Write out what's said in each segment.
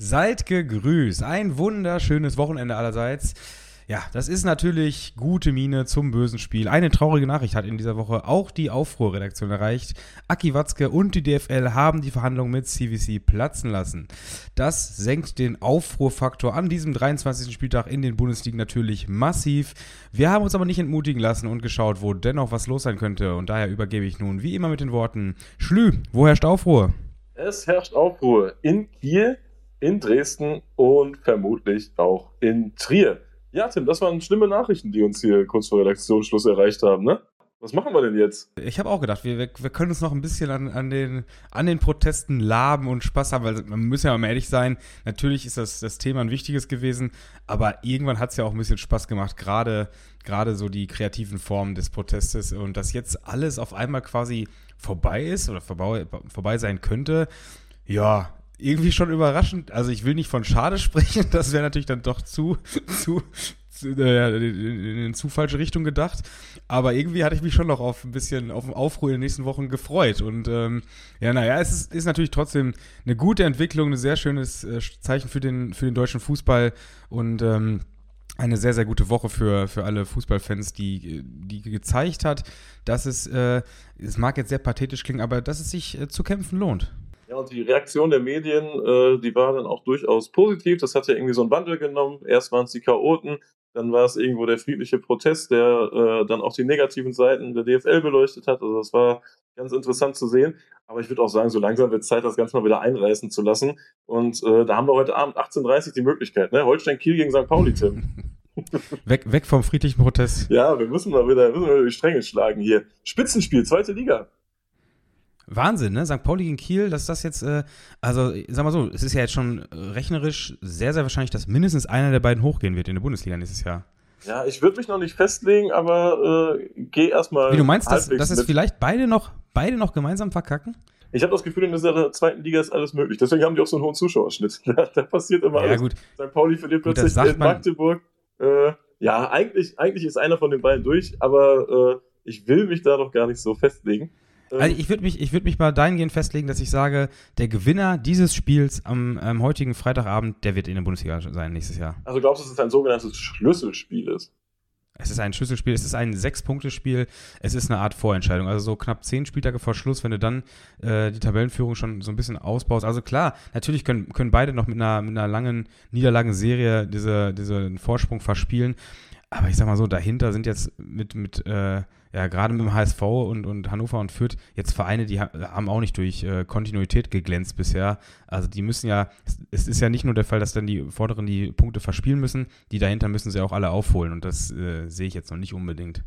Seid gegrüßt. Ein wunderschönes Wochenende allerseits. Ja, das ist natürlich gute Miene zum bösen Spiel. Eine traurige Nachricht hat in dieser Woche auch die Aufruhrredaktion erreicht. Aki Watzke und die DFL haben die Verhandlungen mit CVC platzen lassen. Das senkt den Aufruhrfaktor an diesem 23. Spieltag in den Bundesligen natürlich massiv. Wir haben uns aber nicht entmutigen lassen und geschaut, wo dennoch was los sein könnte. Und daher übergebe ich nun wie immer mit den Worten: Schlü, wo herrscht Aufruhr? Es herrscht Aufruhr in Kiel, in Dresden und vermutlich auch in Trier. Ja, Tim, das waren schlimme Nachrichten, die uns hier kurz vor Redaktionsschluss erreicht haben, ne? Was machen wir denn jetzt? Ich habe auch gedacht, wir, wir, wir, können uns noch ein bisschen an, an, den, an den Protesten laben und Spaß haben, weil man muss ja mal ehrlich sein, natürlich ist das, das Thema ein wichtiges gewesen, aber irgendwann hat es ja auch ein bisschen Spaß gemacht, gerade, gerade so die kreativen Formen des Protestes und dass jetzt alles auf einmal quasi vorbei ist oder vorbei, vorbei sein könnte, ja, irgendwie schon überraschend. Also ich will nicht von schade sprechen, das wäre natürlich dann doch zu, zu, zu äh, in, in zu falsche Richtung gedacht. Aber irgendwie hatte ich mich schon noch auf ein bisschen auf den Aufruhr in den nächsten Wochen gefreut. Und ähm, ja, naja, es ist, ist natürlich trotzdem eine gute Entwicklung, ein sehr schönes äh, Zeichen für den, für den deutschen Fußball und ähm, eine sehr, sehr gute Woche für, für alle Fußballfans, die, die gezeigt hat, dass es, äh, es mag jetzt sehr pathetisch klingen, aber dass es sich äh, zu kämpfen lohnt. Ja, und die Reaktion der Medien, äh, die war dann auch durchaus positiv. Das hat ja irgendwie so einen Wandel genommen. Erst waren es die Chaoten, dann war es irgendwo der friedliche Protest, der äh, dann auch die negativen Seiten der DFL beleuchtet hat. Also das war ganz interessant zu sehen. Aber ich würde auch sagen, so langsam wird es Zeit, das Ganze mal wieder einreißen zu lassen. Und äh, da haben wir heute Abend 18.30 Uhr die Möglichkeit. Ne? Holstein Kiel gegen St. Pauli, Tim. weg, weg vom friedlichen Protest. Ja, wir müssen mal wieder, müssen mal wieder die Stränge schlagen hier. Spitzenspiel, zweite Liga. Wahnsinn, ne? St. Pauli gegen Kiel, dass das jetzt, äh, also sag mal so, es ist ja jetzt schon rechnerisch sehr, sehr wahrscheinlich, dass mindestens einer der beiden hochgehen wird in der Bundesliga nächstes Jahr. Ja, ich würde mich noch nicht festlegen, aber äh, geh erstmal. Wie du meinst, dass, dass es vielleicht beide noch, beide noch gemeinsam verkacken? Ich habe das Gefühl, in der zweiten Liga ist alles möglich. Deswegen haben die auch so einen hohen Zuschauerschnitt. Da, da passiert immer ja, alles. Gut. St. Pauli verliert plötzlich gut, in Magdeburg. Äh, ja, eigentlich, eigentlich ist einer von den beiden durch, aber äh, ich will mich da doch gar nicht so festlegen. Also ähm. ich würde mich, würd mich mal dahingehend festlegen, dass ich sage, der Gewinner dieses Spiels am ähm, heutigen Freitagabend, der wird in der Bundesliga sein nächstes Jahr. Also glaubst du, dass es ein sogenanntes Schlüsselspiel ist? Es ist ein Schlüsselspiel, es ist ein Sechs-Punkte-Spiel, es ist eine Art Vorentscheidung. Also so knapp zehn Spieltage vor Schluss, wenn du dann äh, die Tabellenführung schon so ein bisschen ausbaust. Also klar, natürlich können, können beide noch mit einer, mit einer langen Niederlagenserie diese, diesen Vorsprung verspielen. Aber ich sag mal so, dahinter sind jetzt mit, mit äh, ja, gerade mit dem HSV und, und Hannover und Fürth jetzt Vereine, die haben auch nicht durch äh, Kontinuität geglänzt bisher. Also die müssen ja, es ist ja nicht nur der Fall, dass dann die Vorderen die Punkte verspielen müssen, die dahinter müssen sie auch alle aufholen und das äh, sehe ich jetzt noch nicht unbedingt.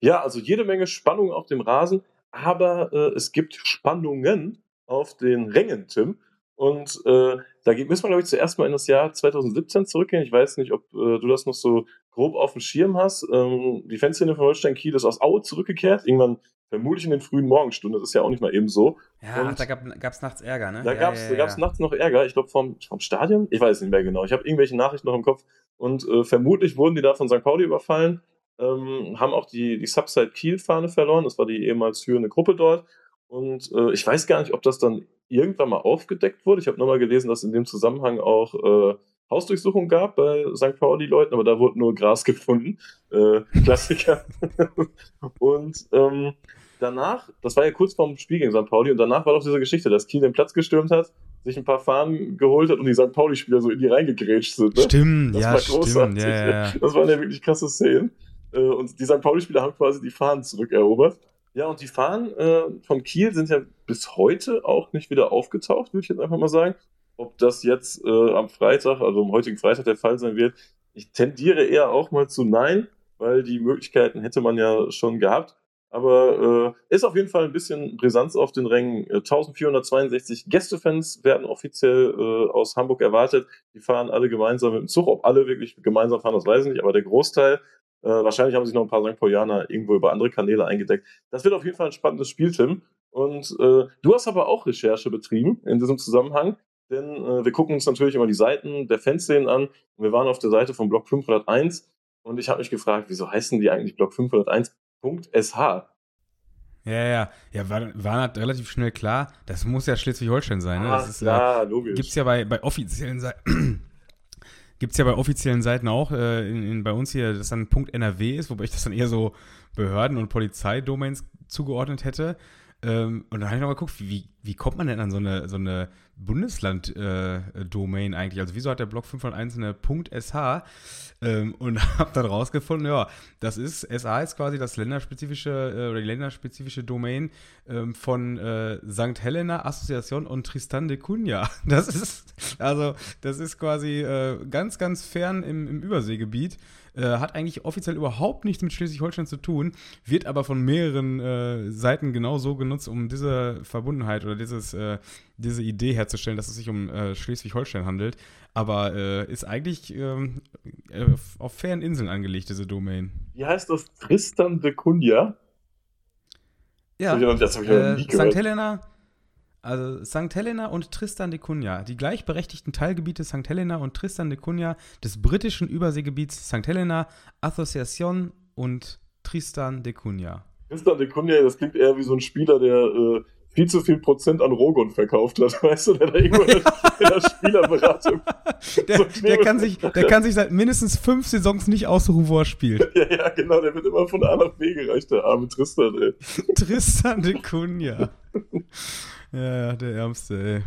Ja, also jede Menge Spannung auf dem Rasen, aber äh, es gibt Spannungen auf den Rängen, Tim. Und äh, da müssen wir, glaube ich, zuerst mal in das Jahr 2017 zurückgehen. Ich weiß nicht, ob äh, du das noch so grob auf dem Schirm hast. Ähm, die Fanszene von Holstein Kiel ist aus Aue zurückgekehrt. Irgendwann vermutlich in den frühen Morgenstunden. Das ist ja auch nicht mal eben so. Ja, ach, da gab es nachts Ärger, ne? Da ja, gab es ja, ja, nachts noch Ärger. Ich glaube, vom, vom Stadion? Ich weiß nicht mehr genau. Ich habe irgendwelche Nachrichten noch im Kopf. Und äh, vermutlich wurden die da von St. Pauli überfallen. Ähm, haben auch die, die Subside Kiel-Fahne verloren. Das war die ehemals führende Gruppe dort. Und äh, ich weiß gar nicht, ob das dann irgendwann mal aufgedeckt wurde. Ich habe nochmal gelesen, dass in dem Zusammenhang auch äh, Hausdurchsuchung gab bei St. Pauli-Leuten, aber da wurde nur Gras gefunden. Äh, Klassiker. und ähm, danach, das war ja kurz vorm Spiel gegen St. Pauli, und danach war doch diese Geschichte, dass Kiel den Platz gestürmt hat, sich ein paar Fahnen geholt hat und die St. Pauli-Spieler so in die reingegrätscht sind. Ne? Stimmt, das ja, war großartig. Stimmt, ja, ja. Das waren ja wirklich krasse Szenen. Äh, und die St. Pauli-Spieler haben quasi die Fahnen zurückerobert. Ja, und die Fahnen äh, von Kiel sind ja bis heute auch nicht wieder aufgetaucht, würde ich jetzt einfach mal sagen. Ob das jetzt äh, am Freitag, also am heutigen Freitag der Fall sein wird, ich tendiere eher auch mal zu nein, weil die Möglichkeiten hätte man ja schon gehabt. Aber äh, ist auf jeden Fall ein bisschen Brisanz auf den Rängen. 1462 äh, Gästefans werden offiziell äh, aus Hamburg erwartet. Die fahren alle gemeinsam mit dem Zug. Ob alle wirklich gemeinsam fahren, das weiß ich nicht, aber der Großteil äh, wahrscheinlich haben sich noch ein paar St. Paulianer irgendwo über andere Kanäle eingedeckt. Das wird auf jeden Fall ein spannendes Spiel, Tim. Und äh, du hast aber auch Recherche betrieben in diesem Zusammenhang, denn äh, wir gucken uns natürlich immer die Seiten der Fanszenen an. Und wir waren auf der Seite von Blog 501 und ich habe mich gefragt, wieso heißen die eigentlich Blog 501.sh? Ja, ja, ja, war, war halt relativ schnell klar, das muss ja Schleswig-Holstein sein. Ne? Das Ah, ist, klar, äh, logisch. Gibt's ja bei, bei offiziellen Seiten. Gibt's ja bei offiziellen Seiten auch, äh, in, in, bei uns hier, dass dann Punkt NRW ist, wobei ich das dann eher so Behörden- und Polizeidomains zugeordnet hätte. Ähm, und dann habe ich nochmal geguckt, wie, wie kommt man denn an so eine, so eine Bundesland-Domain eigentlich? Also wieso hat der Blog 501 eine .sh? Ähm, und habe dann rausgefunden, ja, das ist, SA ist quasi das länderspezifische äh, oder die länderspezifische Domain ähm, von äh, St. Helena Association und Tristan de Cunha. Das ist, also, das ist quasi äh, ganz, ganz fern im, im Überseegebiet. Äh, hat eigentlich offiziell überhaupt nichts mit Schleswig-Holstein zu tun, wird aber von mehreren äh, Seiten genau so genutzt, um diese Verbundenheit oder dieses, äh, diese Idee herzustellen, dass es sich um äh, Schleswig-Holstein handelt. Aber äh, ist eigentlich ähm, äh, auf fairen Inseln angelegt, diese Domain. Wie heißt das? Tristan de Cunha? Ja, Das hab ich noch- nie St. gehört. Helena, also St. Helena und Tristan de Cunha, die gleichberechtigten Teilgebiete St. Helena und Tristan de Cunha des britischen Überseegebiets St. Helena, Association und Tristan de Cunha. Tristan de Cunha, das klingt eher wie so ein Spieler, der äh, viel zu viel Prozent an Rogon verkauft hat, weißt du, der da irgendwo in der, Spielerberatung. Der, So der, kann sich, der kann sich seit mindestens fünf Saisons nicht aussuchen, wo er spielt. Ja, ja, genau, der wird immer von A nach B gereicht, der arme Tristan, ey. Tristan de Cunha. Ja, ja, der Ärmste, ey.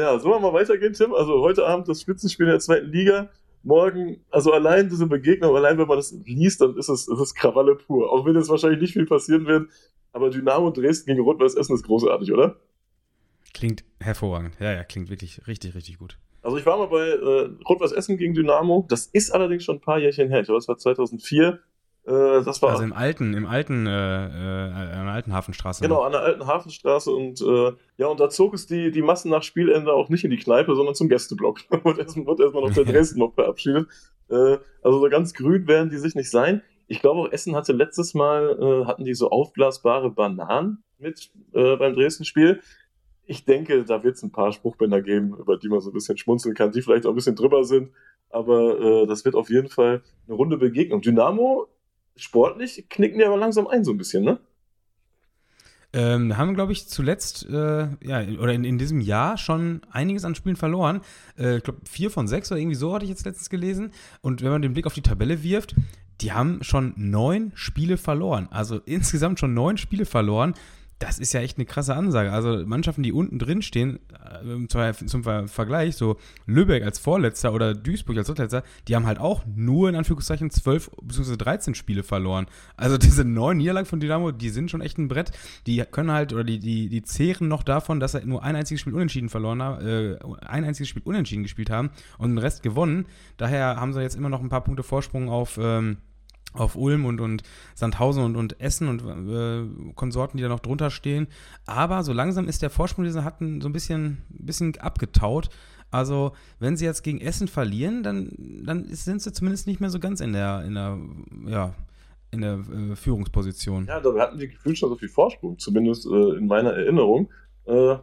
Ja, sollen wir mal weitergehen, Tim? Also heute Abend das Spitzenspiel der zweiten Liga. Morgen, also allein diese Begegnung, allein wenn man das liest, dann ist es, ist es Krawalle pur. Auch wenn jetzt wahrscheinlich nicht viel passieren wird. Aber Dynamo Dresden gegen Rot-Weiß Essen ist großartig, oder? Klingt hervorragend. Ja, ja, klingt wirklich richtig, richtig gut. Also ich war mal bei äh, Rot-Weiß Essen gegen Dynamo. Das ist allerdings schon ein paar Jährchen her. Ich glaube, das war 2004. Äh, das war Also im alten, im alten, äh, äh, an der alten Hafenstraße. Genau, an der alten Hafenstraße und äh, ja, und da zog es die, die Massen nach Spielende auch nicht in die Kneipe, sondern zum Gästeblock. wird erstmal wird erstmal noch der Dresden noch verabschiedet. Äh, also so ganz grün werden die sich nicht sein. Ich glaube auch Essen hatte letztes Mal, äh, hatten die so aufblasbare Bananen mit äh, beim Dresden-Spiel. Ich denke, da wird es ein paar Spruchbänder geben, über die man so ein bisschen schmunzeln kann, die vielleicht auch ein bisschen drüber sind. Aber äh, das wird auf jeden Fall eine runde Begegnung. Dynamo, sportlich, knicken die aber langsam ein so ein bisschen, ne? Ähm, haben, glaube ich, zuletzt, äh, ja, oder in, in diesem Jahr schon einiges an Spielen verloren. Äh, ich glaube, vier von sechs oder irgendwie so hatte ich jetzt letztens gelesen. Und wenn man den Blick auf die Tabelle wirft, die haben schon neun Spiele verloren. Also insgesamt schon neun Spiele verloren. Das ist ja echt eine krasse Ansage. Also Mannschaften, die unten drin stehen, äh, zum, zum Ver Vergleich, so Lübeck als Vorletzter oder Duisburg als Drittletzter, die haben halt auch nur in Anführungszeichen 12 bzw. 13 Spiele verloren. Also diese neun Niederlagen von Dynamo, die sind schon echt ein Brett. Die können halt, oder die, die, die zehren noch davon, dass sie nur ein einziges Spiel unentschieden verloren haben, äh, ein einziges Spiel unentschieden gespielt haben und den Rest gewonnen. Daher haben sie jetzt immer noch ein paar Punkte Vorsprung auf, ähm, auf Ulm und, und Sandhausen und, und Essen und äh, Konsorten, die da noch drunter stehen. Aber so langsam ist der Vorsprung, den sie hatten, so ein bisschen, bisschen abgetaut. Also, wenn sie jetzt gegen Essen verlieren, dann, dann sind sie zumindest nicht mehr so ganz in der, in der, ja, in der äh, Führungsposition. Ja, da hatten die gefühlt schon so viel Vorsprung, zumindest äh, in meiner Erinnerung. Äh,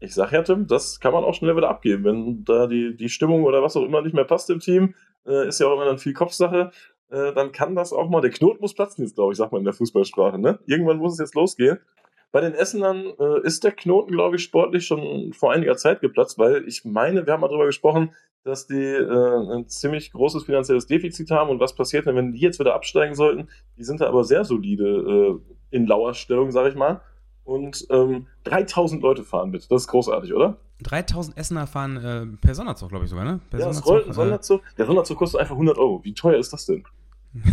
ich sag ja, Tim, das kann man auch schnell wieder abgeben. Wenn da die, die Stimmung oder was auch immer nicht mehr passt im Team, äh, ist ja auch immer dann viel Kopfsache, äh, dann kann das auch mal, der Knoten muss platzen jetzt, glaube ich, sagt man in der Fußballsprache. Ne? Irgendwann muss es jetzt losgehen. Bei den Essenern äh, ist der Knoten, glaube ich, sportlich schon vor einiger Zeit geplatzt, weil ich meine, wir haben mal drüber gesprochen, dass die äh, ein ziemlich großes finanzielles Defizit haben und was passiert denn, wenn die jetzt wieder absteigen sollten? Die sind da aber sehr solide äh, in Lauerstellung, sage ich mal. Und ähm, 3000 Leute fahren mit. Das ist großartig, oder? 3000 Essener fahren äh, per Sonderzug, glaube ich sogar, ne? Per Ja, rollt ein äh, Sonderzug. Der Sonderzug kostet einfach 100 Euro. Wie teuer ist das denn?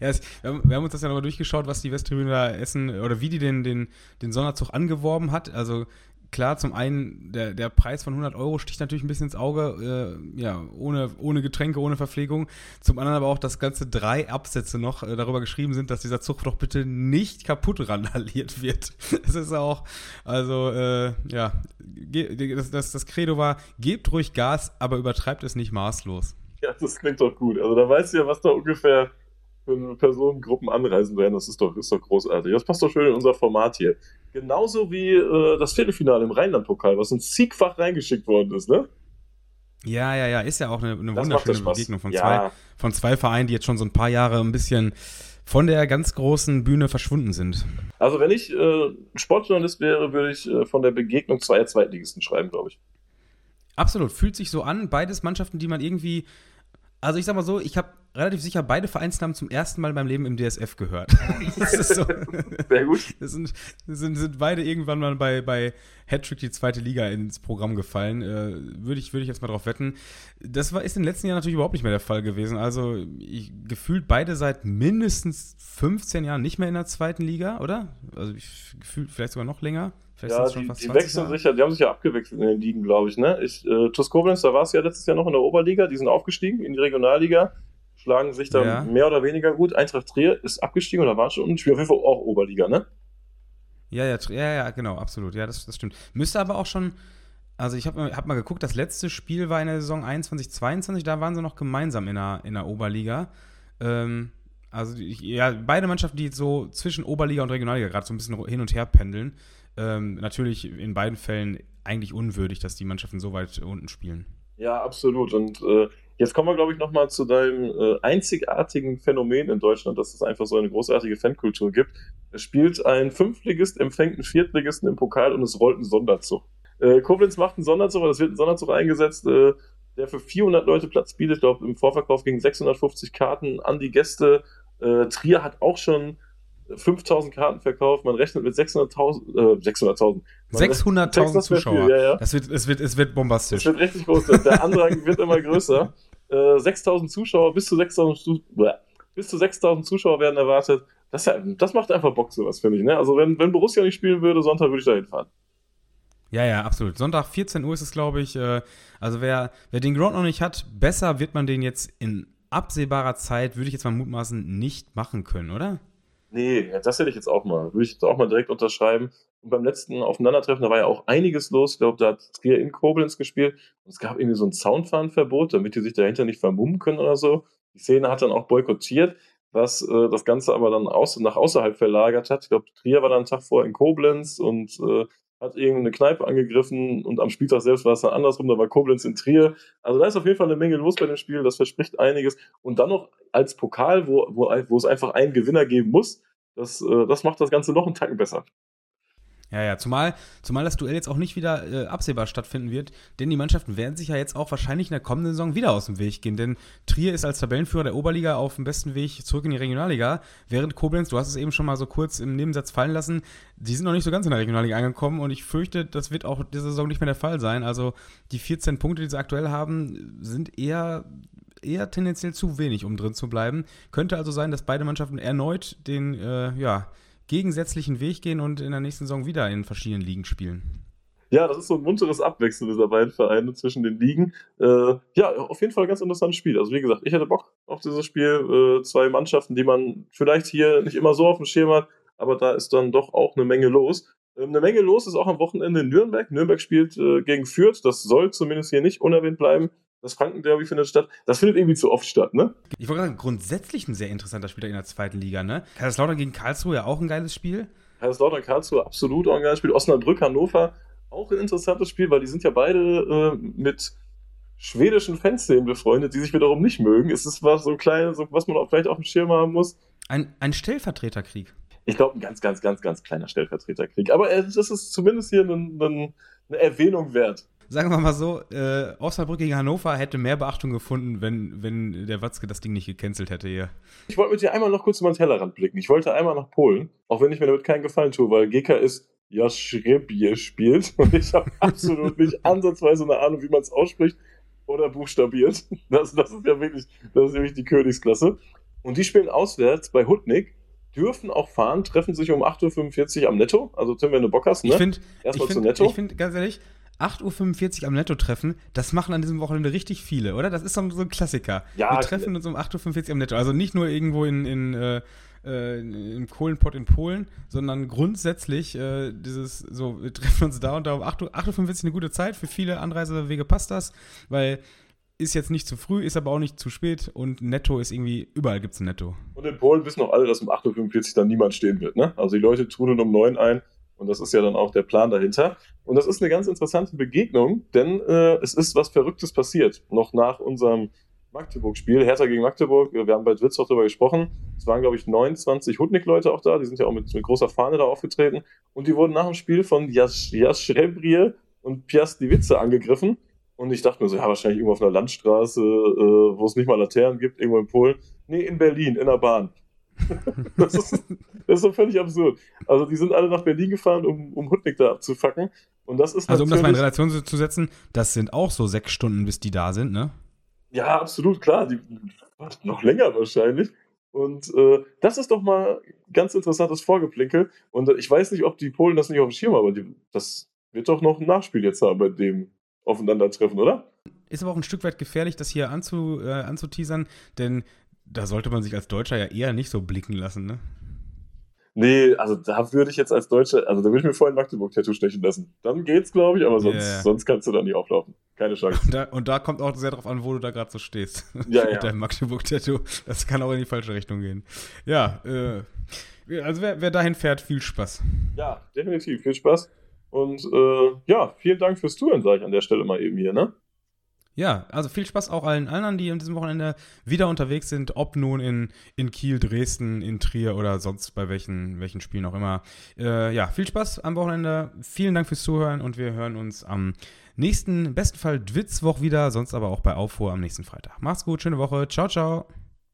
Ja, es, wir, haben, wir haben uns das ja nochmal durchgeschaut, was die Westtribüne da Essen oder wie die den, den, den Sonderzug angeworben hat. Also klar, zum einen, der, der Preis von 100 Euro sticht natürlich ein bisschen ins Auge, äh, ja, ohne, ohne Getränke, ohne Verpflegung. Zum anderen aber auch, dass ganze drei Absätze noch äh, darüber geschrieben sind, dass dieser Zug doch bitte nicht kaputt randaliert wird. Das ist auch, also, äh, ja, das, das, das Credo war, gebt ruhig Gas, aber übertreibt es nicht maßlos. Ja, das klingt doch gut. Also da weißt du ja, was da ungefähr für Personengruppen anreisen werden. Das ist doch, ist doch großartig. Das passt doch schön in unser Format hier. Genauso wie äh, das Viertelfinale im Rheinland-Pokal, was uns zigfach reingeschickt worden ist, ne? Ja, ja, ja, ist ja auch eine, eine wunderschöne. Begegnung von, Ja. zwei, von zwei Vereinen, die jetzt schon so ein paar Jahre ein bisschen von der ganz großen Bühne verschwunden sind. Also wenn ich äh, Sportjournalist wäre, würde ich äh, von der Begegnung zweier Zweitligisten schreiben, glaube ich. Absolut, fühlt sich so an. Beides Mannschaften, die man irgendwie also ich sag mal so, ich habe relativ sicher beide Vereinsnamen zum ersten Mal in meinem Leben im DSF gehört. so. Sehr gut. Das sind, das sind, sind beide irgendwann mal bei, bei Hattrick die zweite Liga ins Programm gefallen. Äh, Würde ich, würd ich jetzt mal drauf wetten. Das war, ist in den letzten Jahren natürlich überhaupt nicht mehr der Fall gewesen. Also ich, gefühlt beide seit mindestens 15 Jahren nicht mehr in der zweiten Liga, oder? Also ich, gefühlt vielleicht sogar noch länger. Vielleicht ja, die, die wechseln sich ja, die haben sich ja abgewechselt in den Ligen, glaube ich. Ne? Ich äh, TuS Koblenz, da war es ja letztes Jahr noch in der Oberliga, die sind aufgestiegen in die Regionalliga, schlagen sich dann ja. mehr oder weniger gut. Eintracht Trier ist abgestiegen oder war schon unten, spielt auf jeden Fall auch Oberliga, ne? Ja, ja, ja, ja, genau, absolut. Ja, das, das stimmt. Müsste aber auch schon, also ich habe hab mal geguckt, das letzte Spiel war in der Saison 21, 22, da waren sie noch gemeinsam in der, in der Oberliga. Ähm, also ja, beide Mannschaften, die so zwischen Oberliga und Regionalliga gerade so ein bisschen hin und her pendeln. Ähm, natürlich in beiden Fällen eigentlich unwürdig, dass die Mannschaften so weit unten spielen. Ja, absolut. Und äh, jetzt kommen wir, glaube ich, nochmal zu deinem äh, einzigartigen Phänomen in Deutschland, dass es einfach so eine großartige Fankultur gibt. Es spielt ein Fünftligist, empfängt einen Viertligisten im Pokal und es rollt ein Sonderzug. Äh, Koblenz macht einen Sonderzug, aber es wird ein Sonderzug eingesetzt, äh, der für 400 Leute Platz bietet. Ich glaube, im Vorverkauf gegen 650 Karten an die Gäste. Äh, Trier hat auch schon 5000 Karten verkauft, man rechnet mit 600.000, äh, 600.000. 600.000 Zuschauer. Ja, ja. Das wird, es, wird, es wird bombastisch. Es wird richtig groß. Der Andrang wird immer größer. Äh, 6000 Zuschauer, bis zu 6000, bis zu 6000 Zuschauer werden erwartet. Das, das macht einfach Bock, sowas, finde ich. Ne? Also, wenn, wenn Borussia nicht spielen würde, Sonntag würde ich da hinfahren. Ja, ja, absolut. Sonntag 14 Uhr ist es, glaube ich. Äh, also, wer, wer den Ground noch nicht hat, besser wird man den jetzt in absehbarer Zeit, würde ich jetzt mal mutmaßen, nicht machen können, oder? Nee, das hätte ich jetzt auch mal. Würde ich jetzt auch mal direkt unterschreiben. Und beim letzten Aufeinandertreffen, da war ja auch einiges los. Ich glaube, da hat Trier in Koblenz gespielt. Und es gab irgendwie so ein Soundfahrenverbot, damit die sich dahinter nicht vermummen können oder so. Die Szene hat dann auch boykottiert, was äh, das Ganze aber dann aus nach außerhalb verlagert hat. Ich glaube, Trier war dann einen Tag vorher in Koblenz und äh, hat irgendeine Kneipe angegriffen und am Spieltag selbst war es dann andersrum, da war Koblenz in Trier. Also da ist auf jeden Fall eine Menge los bei dem Spiel, das verspricht einiges. Und dann noch als Pokal, wo, wo, wo es einfach einen Gewinner geben muss, das, äh, das macht das Ganze noch einen Tacken besser. Ja, ja, zumal, zumal das Duell jetzt auch nicht wieder äh, absehbar stattfinden wird, denn die Mannschaften werden sich ja jetzt auch wahrscheinlich in der kommenden Saison wieder aus dem Weg gehen, denn Trier ist als Tabellenführer der Oberliga auf dem besten Weg zurück in die Regionalliga, während Koblenz, du hast es eben schon mal so kurz im Nebensatz fallen lassen, die sind noch nicht so ganz in der Regionalliga angekommen und ich fürchte, das wird auch diese Saison nicht mehr der Fall sein. Also die 14 Punkte, die sie aktuell haben, sind eher eher tendenziell zu wenig, um drin zu bleiben. Könnte also sein, dass beide Mannschaften erneut den, äh, ja, gegensätzlichen Weg gehen und in der nächsten Saison wieder in verschiedenen Ligen spielen. Ja, das ist so ein munteres Abwechseln dieser beiden Vereine zwischen den Ligen. Äh, ja, auf jeden Fall ein ganz interessantes Spiel. Also wie gesagt, ich hätte Bock auf dieses Spiel. Äh, zwei Mannschaften, die man vielleicht hier nicht immer so auf dem Schirm hat, aber da ist dann doch auch eine Menge los. Ähm, eine Menge los ist auch am Wochenende in Nürnberg. Nürnberg spielt äh, gegen Fürth. Das soll zumindest hier nicht unerwähnt bleiben. Das Frankenderby findet statt. Das findet irgendwie zu oft statt, ne? Ich wollte sagen, grundsätzlich ein sehr interessanter Spieler in der zweiten Liga, ne? Kaiserslautern gegen Karlsruhe ja auch ein geiles Spiel. Kaiserslautern, Karlsruhe absolut auch ein geiles Spiel. Osnabrück, Hannover auch ein interessantes Spiel, weil die sind ja beide äh, mit schwedischen Fanszenen befreundet, die sich wiederum nicht mögen. Es ist was so klein, so, was man auch vielleicht auf dem Schirm haben muss. Ein, ein Stellvertreterkrieg. Ich glaube, ein ganz, ganz, ganz, ganz kleiner Stellvertreterkrieg. Aber es ist zumindest hier ein, ein, eine Erwähnung wert sagen wir mal so, äh, Osnabrück gegen Hannover hätte mehr Beachtung gefunden, wenn, wenn der Watzke das Ding nicht gecancelt hätte hier. Ich wollte mit dir einmal noch kurz über den Tellerrand blicken. Ich wollte einmal nach Polen, auch wenn ich mir damit keinen Gefallen tue, weil GK ist Jaschrebje spielt und ich habe absolut nicht ansatzweise eine Ahnung, wie man es ausspricht oder buchstabiert. Das, das ist ja wirklich, das ist wirklich die Königsklasse. Und die spielen auswärts bei Hutnik dürfen auch fahren, treffen sich um 8.45 Uhr am Netto. Also Tim, wenn du Bock hast, ne? Ich finde, Erstmal zu Netto. Ich finde, ganz ehrlich, 8.45 Uhr am Netto-Treffen, das machen an diesem Wochenende richtig viele, oder? Das ist so ein Klassiker. Ja, Wir treffen uns um 8.45 Uhr am Netto. Also nicht nur irgendwo in, in äh, äh, im Kohlenpott in Polen, sondern grundsätzlich äh, dieses, so, wir treffen uns da und da um 8.45 Uhr eine gute Zeit. Für viele Anreisewege passt das, weil ist jetzt nicht zu früh, ist aber auch nicht zu spät und Netto ist irgendwie, überall gibt es Netto. Und in Polen wissen auch alle, dass um 8.45 Uhr dann niemand stehen wird, ne? Also die Leute trudeln um 9 ein und das ist ja dann auch der Plan dahinter. Und das ist eine ganz interessante Begegnung, denn äh, es ist was Verrücktes passiert. Noch nach unserem Magdeburg-Spiel, Hertha gegen Magdeburg. Wir haben bei Dwitz auch darüber gesprochen. Es waren, glaube ich, 29 Hutnik-Leute auch da. Die sind ja auch mit, mit, großer Fahne da aufgetreten. Und die wurden nach dem Spiel von Jas Jaschrebrie und Piast-Witze angegriffen. Und ich dachte mir so, ja, wahrscheinlich irgendwo auf einer Landstraße, äh, wo es nicht mal Laternen gibt, irgendwo in Polen. Nee, in Berlin, in der Bahn. das, ist, das ist so völlig absurd. Also die sind alle nach Berlin gefahren, um, um Hutnik da abzufacken. Und das ist Also um das mal in Relation zu setzen, das sind auch so sechs Stunden, bis die da sind, ne? Ja, absolut, klar. Die noch länger wahrscheinlich. Und äh, das ist doch mal ganz interessantes Vorgeplinkel. Und ich weiß nicht, ob die Polen das nicht auf dem Schirm haben, aber die, das wird doch noch ein Nachspiel jetzt haben bei dem Aufeinandertreffen, oder? Ist aber auch ein Stück weit gefährlich, das hier anzu, äh, anzuteasern, denn da sollte man sich als Deutscher ja eher nicht so blicken lassen, ne? Nee, also da würde ich jetzt als Deutscher, also da würde ich mir vorhin Magdeburg-Tattoo stechen lassen. Dann geht's, glaube ich, aber sonst, yeah. sonst kannst du da nicht auflaufen. Keine Chance. Und da, und da kommt auch sehr drauf an, wo du da gerade so stehst. Ja, Mit ja. deinem Magdeburg-Tattoo. Das kann auch in die falsche Richtung gehen. Ja, äh, also wer, wer dahin fährt, viel Spaß. Ja, definitiv, viel Spaß. Und äh, ja, vielen Dank fürs Touren, sage ich an der Stelle mal eben hier, ne? Ja, also viel Spaß auch allen anderen, die an diesem Wochenende wieder unterwegs sind, ob nun in, in Kiel, Dresden, in Trier oder sonst bei welchen, welchen Spielen auch immer. Äh, ja, viel Spaß am Wochenende. Vielen Dank fürs Zuhören und wir hören uns am nächsten, besten Fall Dwitzwoch wieder, sonst aber auch bei Aufruhr am nächsten Freitag. Macht's gut, schöne Woche. Ciao, ciao.